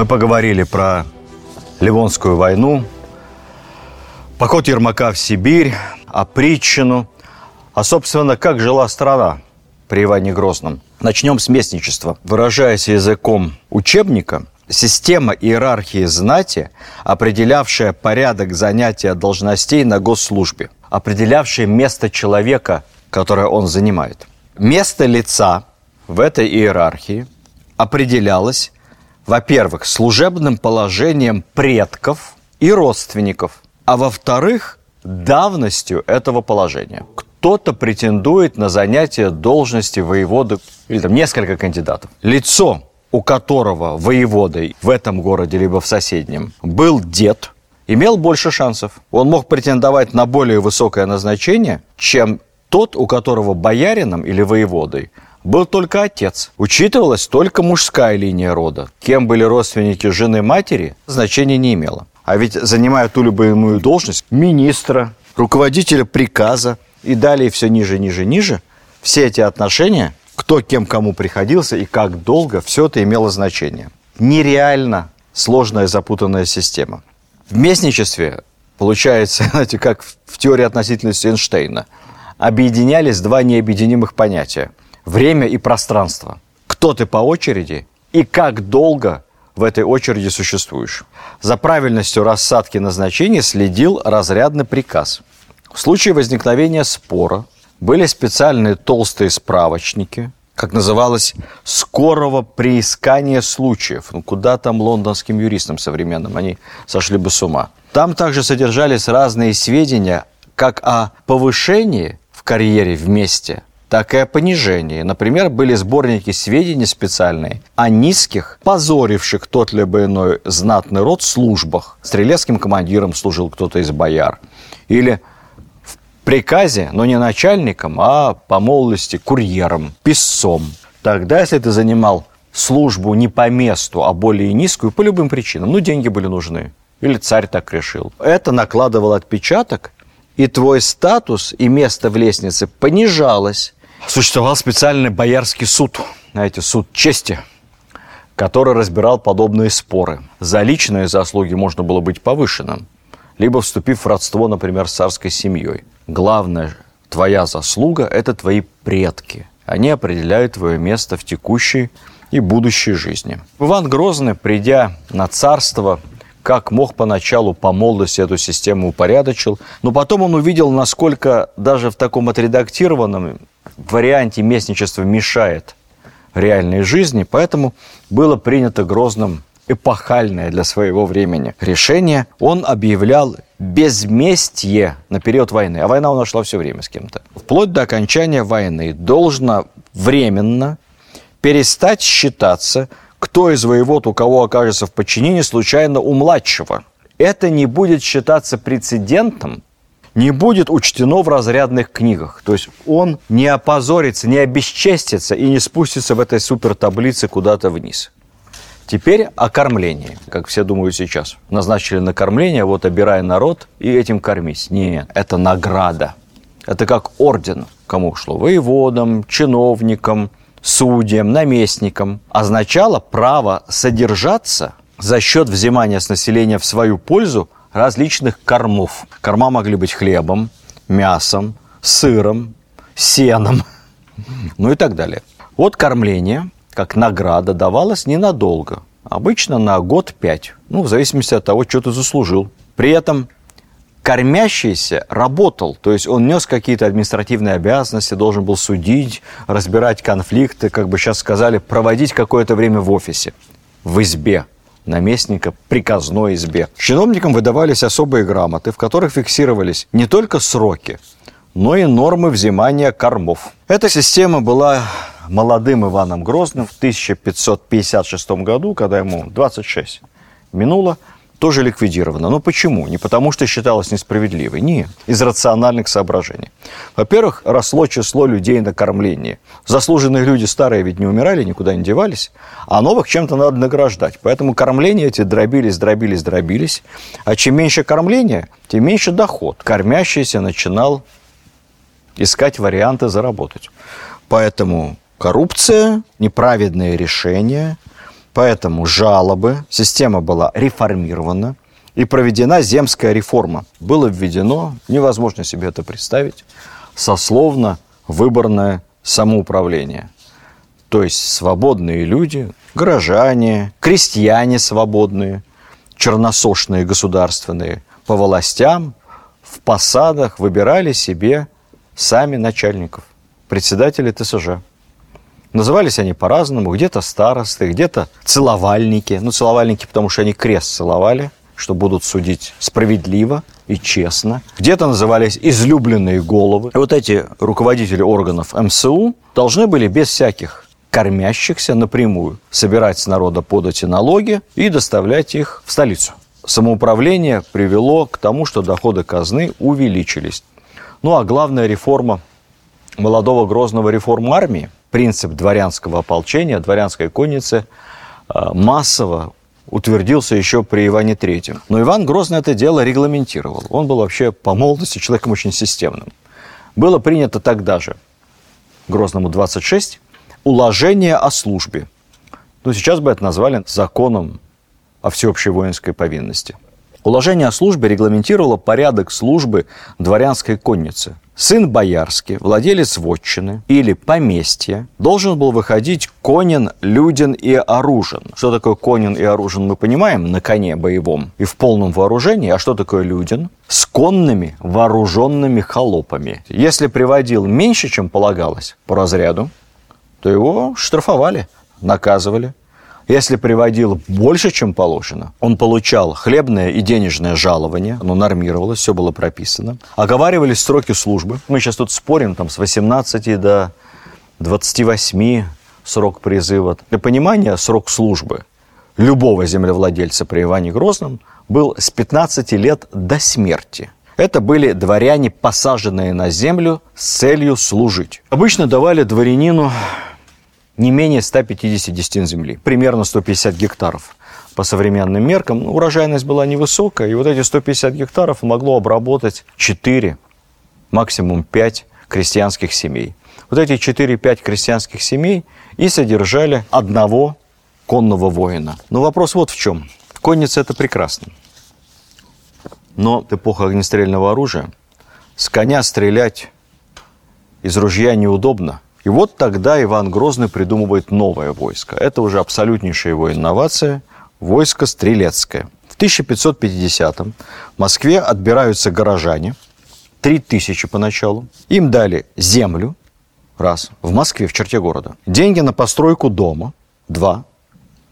Мы поговорили про Ливонскую войну, поход Ермака в Сибирь, опритчину, а, собственно, как жила страна при Иване Грозном. Начнем с местничества. Выражаясь языком учебника, система иерархии знати, определявшая порядок занятия должностей на госслужбе, определявшая место человека, которое он занимает. Место лица в этой иерархии определялось, во-первых, служебным положением предков и родственников, а во-вторых, давностью этого положения. Кто-то претендует на занятие должности воеводы, или там несколько кандидатов. Лицо, у которого воеводой в этом городе либо в соседнем был дед, имел больше шансов. Он мог претендовать на более высокое назначение, чем тот, у которого боярином или воеводой был только отец. Учитывалась только мужская линия рода. Кем были родственники жены матери, значения не имело. А ведь занимая ту любую должность министра, руководителя приказа и далее все ниже, ниже, ниже, все эти отношения, кто кем кому приходился и как долго, все это имело значение. Нереально сложная запутанная система. В местничестве получается, знаете, как в теории относительности Эйнштейна, объединялись два необъединимых понятия – время и пространство. Кто ты по очереди и как долго в этой очереди существуешь. За правильностью рассадки назначений следил разрядный приказ. В случае возникновения спора были специальные толстые справочники, как называлось, скорого приискания случаев. Ну, куда там лондонским юристам современным, они сошли бы с ума. Там также содержались разные сведения как о повышении в карьере вместе – так и о понижении. Например, были сборники сведений специальные о низких, позоривших тот либо иной знатный род службах. Стрелецким командиром служил кто-то из бояр. Или в приказе, но не начальником, а по молодости курьером, писцом. Тогда, если ты занимал службу не по месту, а более низкую, по любым причинам, ну, деньги были нужны, или царь так решил. Это накладывало отпечаток, и твой статус и место в лестнице понижалось. Существовал специальный боярский суд, знаете, суд чести, который разбирал подобные споры. За личные заслуги можно было быть повышенным, либо вступив в родство, например, с царской семьей. Главное, твоя заслуга – это твои предки. Они определяют твое место в текущей и будущей жизни. Иван Грозный, придя на царство, как мог поначалу по молодости эту систему упорядочил, но потом он увидел, насколько даже в таком отредактированном варианте местничество мешает реальной жизни, поэтому было принято Грозным эпохальное для своего времени решение. Он объявлял безместье на период войны. А война у нас шла все время с кем-то. Вплоть до окончания войны должно временно перестать считаться, кто из воевод у кого окажется в подчинении случайно у младшего. Это не будет считаться прецедентом, не будет учтено в разрядных книгах. То есть он не опозорится, не обесчестится и не спустится в этой супертаблице куда-то вниз. Теперь о кормлении, как все думают сейчас. Назначили на кормление, вот обирай народ и этим кормись. Нет, это награда. Это как орден. Кому шло? Воеводам, чиновникам, судьям, наместникам. Означало право содержаться за счет взимания с населения в свою пользу – различных кормов. Корма могли быть хлебом, мясом, сыром, сеном, ну и так далее. Вот кормление, как награда, давалось ненадолго. Обычно на год пять, ну, в зависимости от того, что ты заслужил. При этом кормящийся работал, то есть он нес какие-то административные обязанности, должен был судить, разбирать конфликты, как бы сейчас сказали, проводить какое-то время в офисе, в избе наместника приказной избе. Чиновникам выдавались особые грамоты, в которых фиксировались не только сроки, но и нормы взимания кормов. Эта система была молодым Иваном Грозным в 1556 году, когда ему 26 минуло, тоже ликвидирована. Но почему? Не потому, что считалось несправедливой. Нет, из рациональных соображений. Во-первых, росло число людей на кормлении. Заслуженные люди старые ведь не умирали, никуда не девались, а новых чем-то надо награждать. Поэтому кормления эти дробились, дробились, дробились. А чем меньше кормления, тем меньше доход. Кормящийся начинал искать варианты заработать. Поэтому коррупция, неправедные решения – Поэтому жалобы, система была реформирована и проведена земская реформа. Было введено, невозможно себе это представить, сословно-выборное самоуправление. То есть свободные люди, горожане, крестьяне свободные, черносошные государственные, по властям, в посадах выбирали себе сами начальников, председатели ТСЖ. Назывались они по-разному, где-то старосты, где-то целовальники. Ну, целовальники, потому что они крест целовали, что будут судить справедливо и честно. Где-то назывались излюбленные головы. И вот эти руководители органов МСУ должны были без всяких кормящихся напрямую собирать с народа подати налоги и доставлять их в столицу. Самоуправление привело к тому, что доходы казны увеличились. Ну а главная реформа молодого Грозного реформ армии, принцип дворянского ополчения, дворянской конницы, э, массово утвердился еще при Иване III. Но Иван Грозный это дело регламентировал. Он был вообще по молодости человеком очень системным. Было принято тогда же, Грозному 26, уложение о службе. Ну, сейчас бы это назвали законом о всеобщей воинской повинности – Уложение о службе регламентировало порядок службы дворянской конницы. Сын боярский, владелец вотчины или поместья, должен был выходить конен, люден и оружен. Что такое конен и оружен, мы понимаем, на коне боевом и в полном вооружении. А что такое люден? С конными вооруженными холопами. Если приводил меньше, чем полагалось по разряду, то его штрафовали, наказывали. Если приводил больше, чем положено, он получал хлебное и денежное жалование, оно нормировалось, все было прописано. Оговаривались сроки службы. Мы сейчас тут спорим, там, с 18 до 28 срок призыва. Для понимания, срок службы любого землевладельца при Иване Грозном был с 15 лет до смерти. Это были дворяне, посаженные на землю с целью служить. Обычно давали дворянину не менее 150 десятин земли, примерно 150 гектаров. По современным меркам ну, урожайность была невысокая, и вот эти 150 гектаров могло обработать 4, максимум 5 крестьянских семей. Вот эти 4-5 крестьянских семей и содержали одного конного воина. Но вопрос вот в чем. Конница – это прекрасно. Но эпоха огнестрельного оружия. С коня стрелять из ружья неудобно – и вот тогда Иван Грозный придумывает новое войско. Это уже абсолютнейшая его инновация – войско стрелецкое. В 1550-м в Москве отбираются горожане, три тысячи поначалу. Им дали землю, раз, в Москве, в черте города. Деньги на постройку дома, два.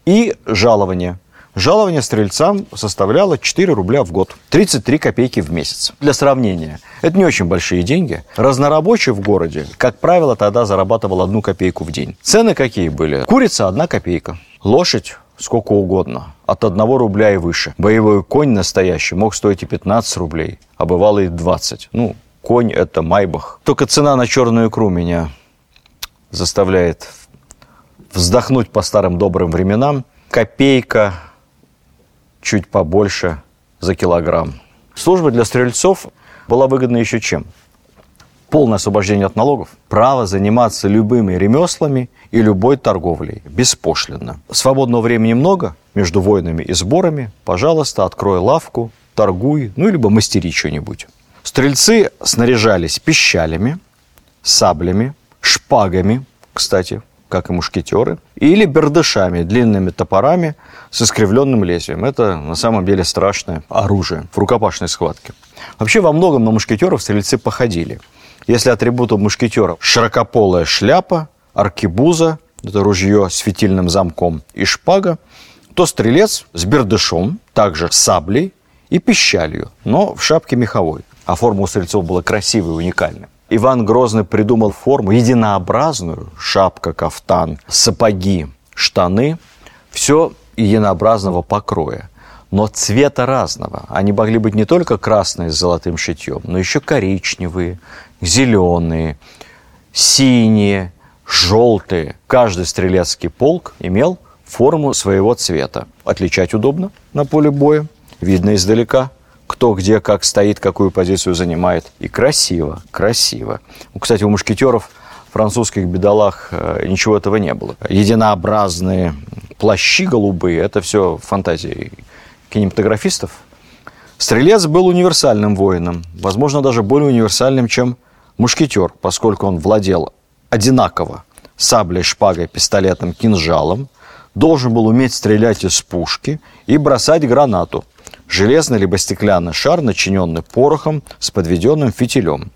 И жалование – Жалование стрельцам составляло 4 рубля в год, 33 копейки в месяц. Для сравнения, это не очень большие деньги. Разнорабочий в городе, как правило, тогда зарабатывал одну копейку в день. Цены какие были? Курица – одна копейка. Лошадь сколько угодно, от одного рубля и выше. Боевой конь настоящий мог стоить и 15 рублей, а бывало и 20. Ну, конь – это майбах. Только цена на черную икру меня заставляет вздохнуть по старым добрым временам. Копейка чуть побольше за килограмм. Служба для стрельцов была выгодна еще чем? Полное освобождение от налогов, право заниматься любыми ремеслами и любой торговлей, беспошлино. Свободного времени много между войнами и сборами. Пожалуйста, открой лавку, торгуй, ну, либо мастери что-нибудь. Стрельцы снаряжались пищалями, саблями, шпагами, кстати, как и мушкетеры, или бердышами, длинными топорами с искривленным лезвием. Это на самом деле страшное оружие в рукопашной схватке. Вообще во многом на мушкетеров стрельцы походили. Если атрибутом мушкетеров широкополая шляпа, аркебуза, это ружье с фитильным замком и шпага, то стрелец с бердышом, также саблей и пищалью, но в шапке меховой. А форма у стрельцов была красивой и уникальной. Иван Грозный придумал форму единообразную, шапка, кафтан, сапоги, штаны, все единообразного покроя, но цвета разного. Они могли быть не только красные с золотым шитьем, но еще коричневые, зеленые, синие, желтые. Каждый стрелецкий полк имел форму своего цвета. Отличать удобно на поле боя, видно издалека – кто где как стоит, какую позицию занимает. И красиво, красиво. Кстати, у мушкетеров французских бедолах э, ничего этого не было. Единообразные плащи голубые – это все фантазии кинематографистов. Стрелец был универсальным воином, возможно, даже более универсальным, чем мушкетер, поскольку он владел одинаково саблей, шпагой, пистолетом, кинжалом, должен был уметь стрелять из пушки и бросать гранату. Железный либо стеклянный шар, начиненный порохом с подведенным фитилем.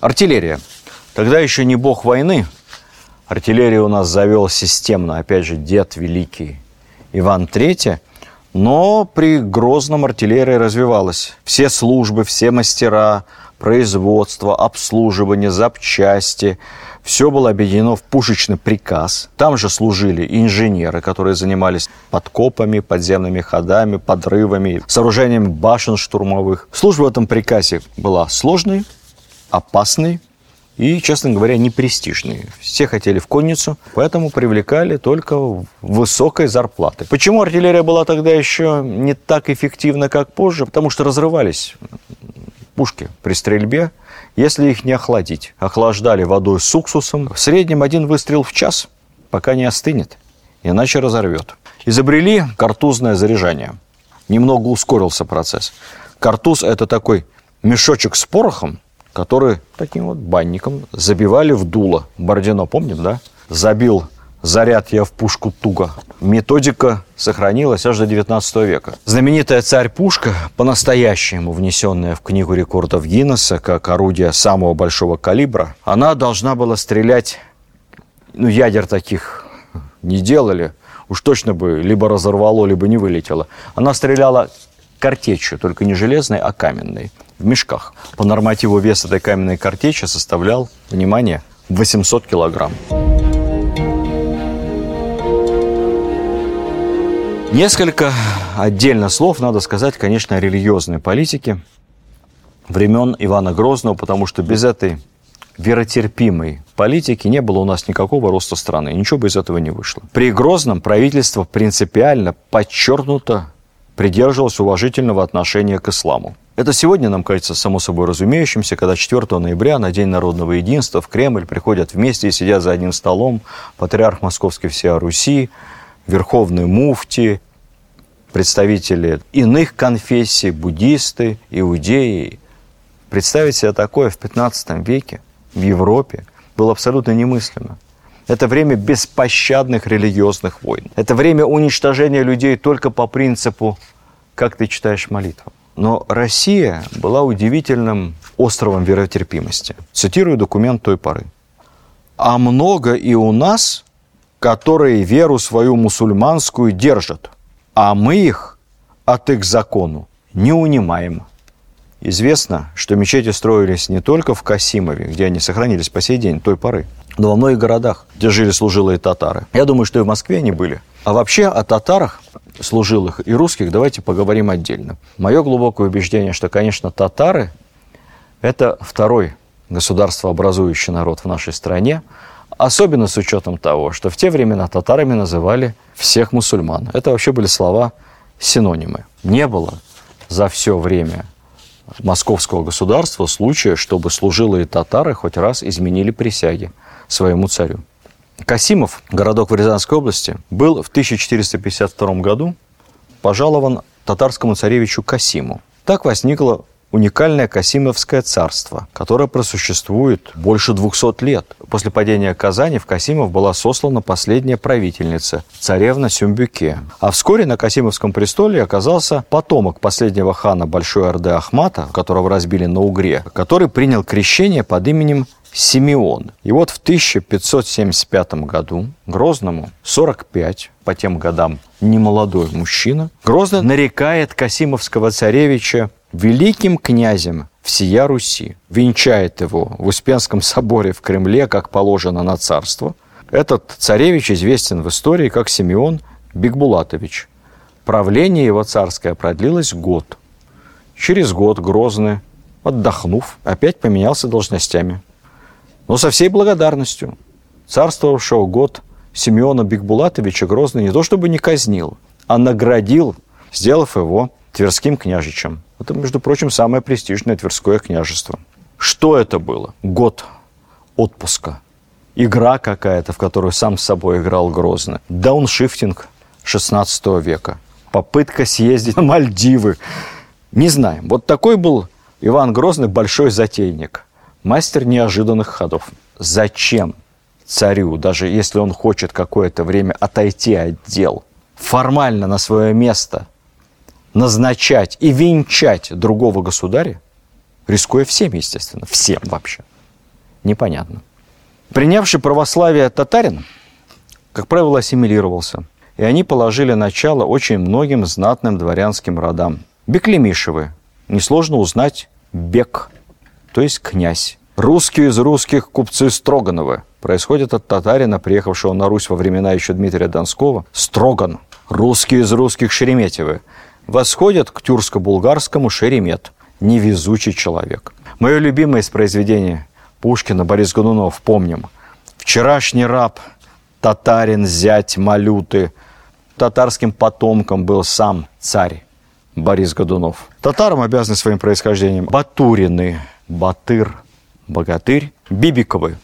Артиллерия. Тогда еще не бог войны. Артиллерию у нас завел системно, опять же, дед великий Иван III. Но при Грозном артиллерия развивалась. Все службы, все мастера, производство, обслуживание, запчасти – все было объединено в пушечный приказ. Там же служили инженеры, которые занимались подкопами, подземными ходами, подрывами, сооружением башен штурмовых. Служба в этом приказе была сложной, опасной и, честно говоря, непрестижной. Все хотели в конницу, поэтому привлекали только высокой зарплаты. Почему артиллерия была тогда еще не так эффективна, как позже? Потому что разрывались пушки при стрельбе, если их не охладить. Охлаждали водой с уксусом. В среднем один выстрел в час, пока не остынет, иначе разорвет. Изобрели картузное заряжание. Немного ускорился процесс. Картуз – это такой мешочек с порохом, который таким вот банником забивали в дуло. Бородино, помним, да? Забил заряд я в пушку туго. Методика сохранилась аж до 19 века. Знаменитая царь-пушка, по-настоящему внесенная в книгу рекордов Гиннесса как орудие самого большого калибра, она должна была стрелять, ну, ядер таких не делали, уж точно бы либо разорвало, либо не вылетело. Она стреляла картечью, только не железной, а каменной, в мешках. По нормативу вес этой каменной картечи составлял, внимание, 800 килограмм. Несколько отдельно слов надо сказать, конечно, о религиозной политике времен Ивана Грозного, потому что без этой веротерпимой политики не было у нас никакого роста страны. Ничего бы из этого не вышло. При Грозном правительство принципиально подчеркнуто придерживалось уважительного отношения к исламу. Это сегодня нам кажется само собой разумеющимся, когда 4 ноября на День народного единства в Кремль приходят вместе и сидят за одним столом патриарх Московский всея Руси, верховные муфти, представители иных конфессий, буддисты, иудеи. Представить себе такое в 15 веке в Европе было абсолютно немыслимо. Это время беспощадных религиозных войн. Это время уничтожения людей только по принципу «как ты читаешь молитву». Но Россия была удивительным островом веротерпимости. Цитирую документ той поры. «А много и у нас которые веру свою мусульманскую держат, а мы их от их закону не унимаем. Известно, что мечети строились не только в Касимове, где они сохранились по сей день, той поры, но во многих городах, где жили служилые татары. Я думаю, что и в Москве они были. А вообще о татарах, служилых и русских, давайте поговорим отдельно. Мое глубокое убеждение, что, конечно, татары – это второй государствообразующий народ в нашей стране, Особенно с учетом того, что в те времена татарами называли всех мусульман. Это вообще были слова синонимы. Не было за все время московского государства случая, чтобы служилые татары хоть раз изменили присяги своему царю. Касимов, городок в Рязанской области, был в 1452 году пожалован татарскому царевичу Касиму. Так возникло уникальное Касимовское царство, которое просуществует больше 200 лет. После падения Казани в Касимов была сослана последняя правительница, царевна Сюмбюке. А вскоре на Касимовском престоле оказался потомок последнего хана Большой Орды Ахмата, которого разбили на Угре, который принял крещение под именем Симеон. И вот в 1575 году Грозному 45, по тем годам немолодой мужчина, Грозный нарекает Касимовского царевича великим князем всея Руси, венчает его в Успенском соборе в Кремле, как положено на царство. Этот царевич известен в истории как Симеон Бигбулатович. Правление его царское продлилось год. Через год Грозный, отдохнув, опять поменялся должностями. Но со всей благодарностью. Царствовавшего год Симеона Бигбулатовича Грозный не то чтобы не казнил, а наградил, сделав его Тверским княжичем. Это, между прочим, самое престижное Тверское княжество. Что это было? Год отпуска игра какая-то, в которую сам с собой играл Грозный. Дауншифтинг 16 века. Попытка съездить на Мальдивы. Не знаем. Вот такой был Иван Грозный большой затейник. Мастер неожиданных ходов. Зачем царю, даже если он хочет какое-то время отойти от дел, формально на свое место назначать и венчать другого государя, рискуя всем, естественно, всем вообще, непонятно. Принявший православие татарин, как правило, ассимилировался, и они положили начало очень многим знатным дворянским родам. Беклемишевы, несложно узнать Бек, то есть князь. Русские из русских купцы Строгановы происходят от татарина, приехавшего на Русь во времена еще Дмитрия Донского. Строган. Русские из русских Шереметьевы восходят к тюркско-булгарскому Шеремет. Невезучий человек. Мое любимое из произведения Пушкина Борис Годунов, помним. Вчерашний раб, татарин, зять, малюты. Татарским потомком был сам царь Борис Годунов. Татарам обязаны своим происхождением Батурины, Батыр, Богатырь, Бибиковы,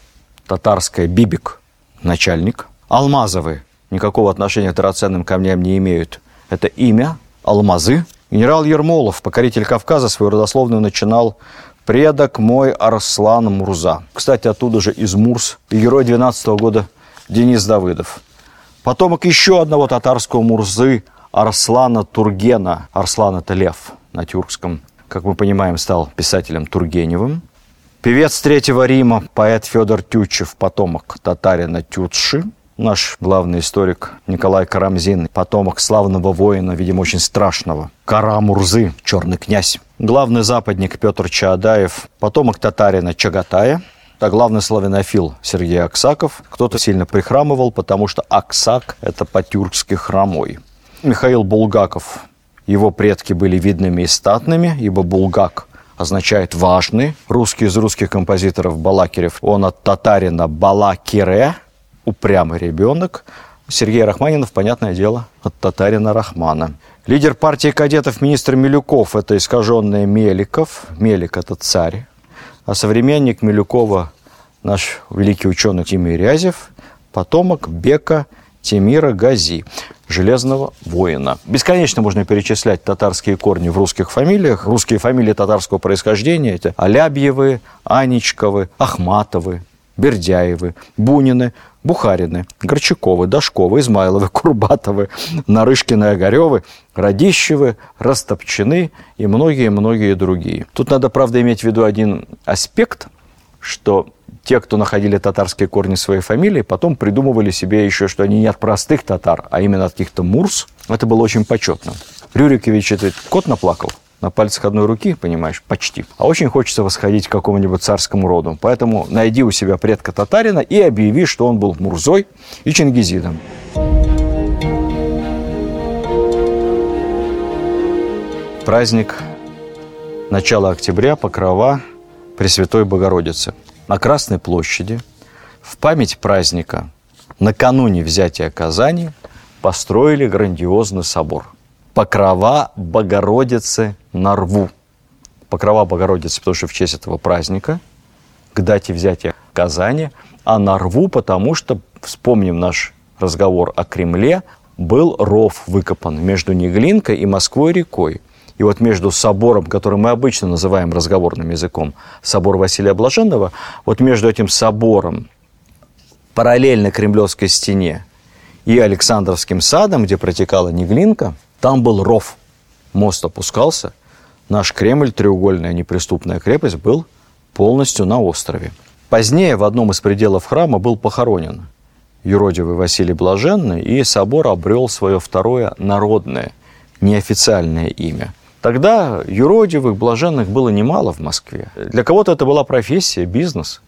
татарская Бибик, начальник, Алмазовы, никакого отношения к драгоценным камням не имеют. Это имя, Алмазы. Генерал Ермолов, покоритель Кавказа, свою родословную начинал предок мой Арслан Мурза. Кстати, оттуда же из Мурс, и герой 12 -го года Денис Давыдов. Потомок еще одного татарского Мурзы Арслана Тургена. Арслан – это лев на тюркском. Как мы понимаем, стал писателем Тургеневым. Певец Третьего Рима, поэт Федор Тютчев, потомок татарина Тютши. Наш главный историк Николай Карамзин, потомок славного воина, видимо, очень страшного. Карамурзы, черный князь. Главный западник Петр Чаадаев, потомок татарина Чагатая. А главный славянофил Сергей Аксаков. Кто-то сильно прихрамывал, потому что Аксак – это по-тюркски хромой. Михаил Булгаков. Его предки были видными и статными, ибо Булгак означает «важный». Русский из русских композиторов Балакирев, он от татарина Балакире, упрямый ребенок. Сергей Рахманинов, понятное дело, от татарина Рахмана. Лидер партии кадетов министр Милюков – это искаженный Меликов. Мелик – это царь. А современник Милюкова – наш великий ученый Тимир Рязев, потомок Бека Тимира Гази железного воина. Бесконечно можно перечислять татарские корни в русских фамилиях. Русские фамилии татарского происхождения – это Алябьевы, Аничковы, Ахматовы, Бердяевы, Бунины, Бухарины, Горчаковы, Дашковы, Измайловы, Курбатовы, Нарышкины, Огаревы, Радищевы, Растопчины и многие-многие другие. Тут надо, правда, иметь в виду один аспект, что те, кто находили татарские корни своей фамилии, потом придумывали себе еще, что они не от простых татар, а именно от каких-то мурс. Это было очень почетно. Рюрикович этот кот наплакал на пальцах одной руки, понимаешь, почти. А очень хочется восходить к какому-нибудь царскому роду. Поэтому найди у себя предка татарина и объяви, что он был Мурзой и Чингизидом. Праздник начала октября, Покрова Пресвятой Богородицы – на Красной площади в память праздника накануне взятия Казани построили грандиозный собор. Покрова Богородицы на рву. Покрова Богородицы, потому что в честь этого праздника, к дате взятия Казани, а на рву, потому что, вспомним наш разговор о Кремле, был ров выкопан между Неглинкой и Москвой рекой. И вот между собором, который мы обычно называем разговорным языком, собор Василия Блаженного, вот между этим собором, параллельно Кремлевской стене, и Александровским садом, где протекала Неглинка, там был ров. Мост опускался. Наш Кремль, треугольная неприступная крепость, был полностью на острове. Позднее в одном из пределов храма был похоронен юродивый Василий Блаженный, и собор обрел свое второе народное, неофициальное имя – Тогда юродивых, блаженных было немало в Москве. Для кого-то это была профессия, бизнес.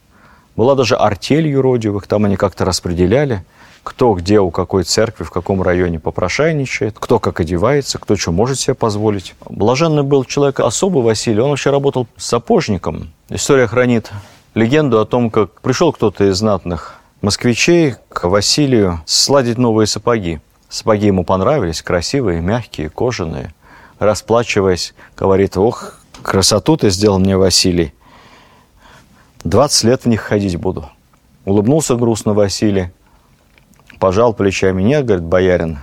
Была даже артель юродивых, там они как-то распределяли, кто где, у какой церкви, в каком районе попрошайничает, кто как одевается, кто что может себе позволить. Блаженный был человек особый, Василий, он вообще работал сапожником. История хранит легенду о том, как пришел кто-то из знатных москвичей к Василию сладить новые сапоги. Сапоги ему понравились, красивые, мягкие, кожаные расплачиваясь, говорит, ох, красоту ты сделал мне, Василий. 20 лет в них ходить буду. Улыбнулся грустно Василий, пожал плечами. Нет, говорит, боярин,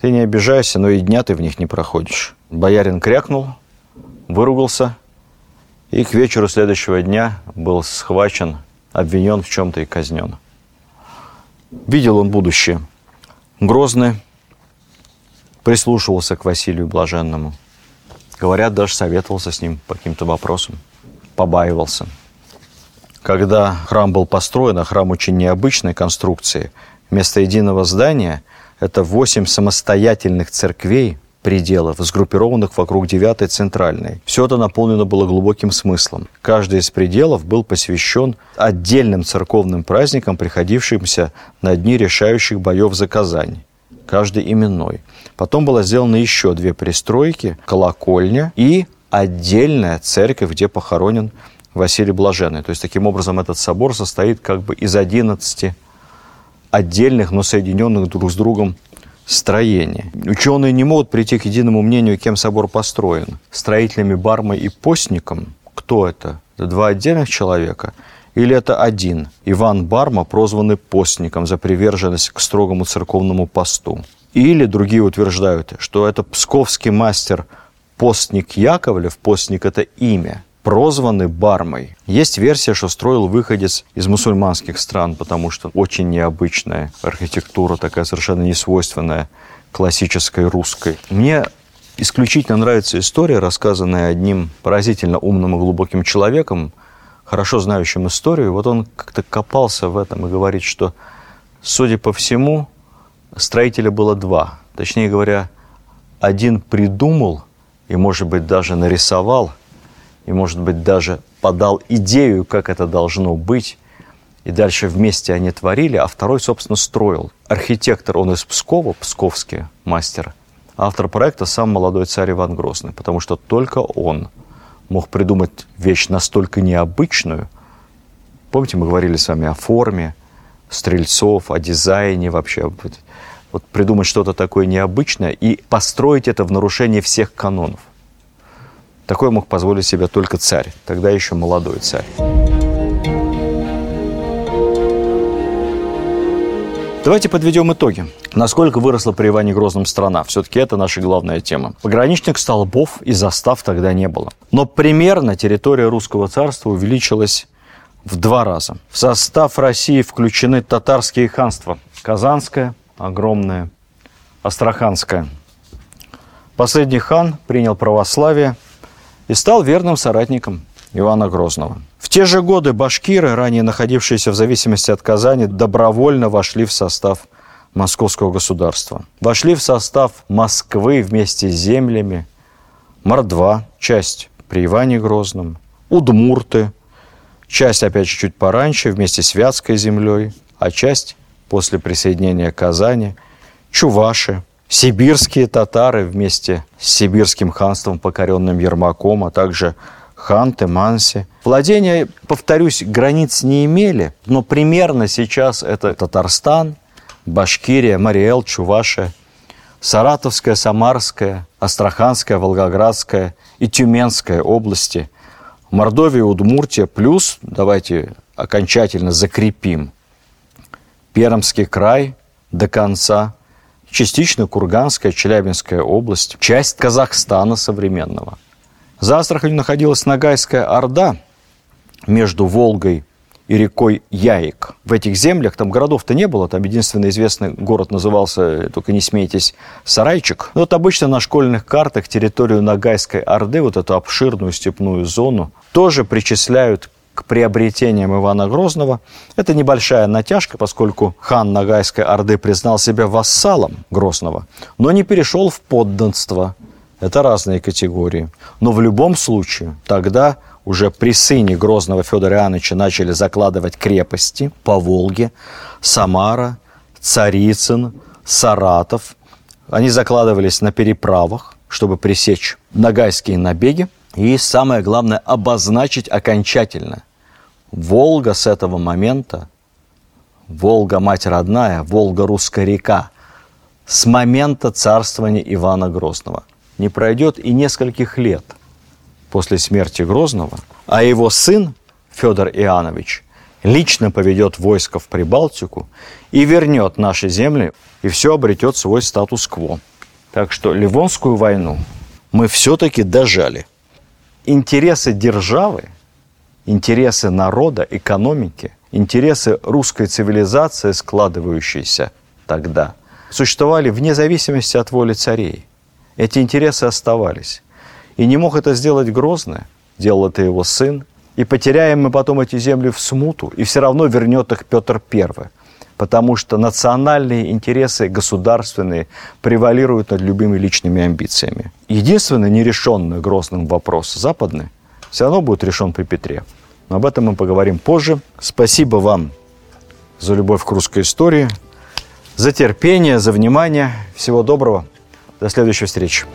ты не обижайся, но и дня ты в них не проходишь. Боярин крякнул, выругался и к вечеру следующего дня был схвачен, обвинен в чем-то и казнен. Видел он будущее. Грозный прислушивался к Василию Блаженному. Говорят, даже советовался с ним по каким-то вопросам, побаивался. Когда храм был построен, а храм очень необычной конструкции, вместо единого здания – это восемь самостоятельных церквей, пределов, сгруппированных вокруг девятой центральной. Все это наполнено было глубоким смыслом. Каждый из пределов был посвящен отдельным церковным праздникам, приходившимся на дни решающих боев за Казань каждый именной. Потом было сделано еще две пристройки, колокольня и отдельная церковь, где похоронен Василий Блаженный. То есть, таким образом, этот собор состоит как бы из 11 отдельных, но соединенных друг с другом строений. Ученые не могут прийти к единому мнению, кем собор построен. Строителями Бармой и Постником. Кто это? Это два отдельных человека? Или это один? Иван Барма, прозванный Постником за приверженность к строгому церковному посту. Или другие утверждают, что это псковский мастер Постник Яковлев, Постник – это имя – прозваны Бармой. Есть версия, что строил выходец из мусульманских стран, потому что очень необычная архитектура, такая совершенно несвойственная классической русской. Мне исключительно нравится история, рассказанная одним поразительно умным и глубоким человеком, хорошо знающим историю. Вот он как-то копался в этом и говорит, что, судя по всему, строителя было два. Точнее говоря, один придумал и, может быть, даже нарисовал – и, может быть, даже подал идею, как это должно быть, и дальше вместе они творили, а второй, собственно, строил. Архитектор, он из Пскова, псковский мастер. Автор проекта сам молодой царь Иван Грозный, потому что только он мог придумать вещь настолько необычную. Помните, мы говорили с вами о форме стрельцов, о дизайне вообще. Вот придумать что-то такое необычное и построить это в нарушении всех канонов. Такое мог позволить себе только царь, тогда еще молодой царь. Давайте подведем итоги. Насколько выросла при Иване Грозном страна? Все-таки это наша главная тема. Пограничных столбов и застав тогда не было. Но примерно территория русского царства увеличилась в два раза. В состав России включены татарские ханства. Казанское, огромное, Астраханское. Последний хан принял православие – и стал верным соратником Ивана Грозного. В те же годы башкиры, ранее находившиеся в зависимости от Казани, добровольно вошли в состав московского государства. Вошли в состав Москвы вместе с землями. Мордва, часть при Иване Грозном, Удмурты, часть опять чуть-чуть пораньше вместе с Вятской землей, а часть после присоединения Казани, Чуваши, сибирские татары вместе с сибирским ханством, покоренным Ермаком, а также ханты, манси. Владения, повторюсь, границ не имели, но примерно сейчас это Татарстан, Башкирия, Мариэл, Чувашия, Саратовская, Самарская, Астраханская, Волгоградская и Тюменская области, Мордовия, Удмуртия, плюс, давайте окончательно закрепим, Пермский край до конца – частично Курганская, Челябинская область, часть Казахстана современного. За Астраханью находилась Ногайская Орда между Волгой и рекой Яик. В этих землях, там городов-то не было, там единственный известный город назывался, только не смейтесь, Сарайчик. Но вот обычно на школьных картах территорию Ногайской Орды, вот эту обширную степную зону, тоже причисляют к приобретениям Ивана Грозного. Это небольшая натяжка, поскольку хан Ногайской Орды признал себя вассалом Грозного, но не перешел в подданство. Это разные категории. Но в любом случае, тогда уже при сыне Грозного Федора Иоанновича начали закладывать крепости по Волге, Самара, Царицын, Саратов. Они закладывались на переправах, чтобы пресечь нагайские набеги. И самое главное, обозначить окончательно Волга с этого момента, Волга, мать родная, Волга, русская река, с момента царствования Ивана Грозного. Не пройдет и нескольких лет после смерти Грозного, а его сын Федор Иоаннович лично поведет войско в Прибалтику и вернет наши земли, и все обретет свой статус-кво. Так что Ливонскую войну мы все-таки дожали. Интересы державы, интересы народа, экономики, интересы русской цивилизации, складывающиеся тогда, существовали вне зависимости от воли царей. Эти интересы оставались. И не мог это сделать Грозный, делал это его сын. И потеряем мы потом эти земли в смуту, и все равно вернет их Петр I потому что национальные интересы государственные превалируют над любыми личными амбициями. Единственный нерешенный Грозным вопрос западный все равно будет решен при Петре. Но об этом мы поговорим позже. Спасибо вам за любовь к русской истории, за терпение, за внимание. Всего доброго. До следующей встречи.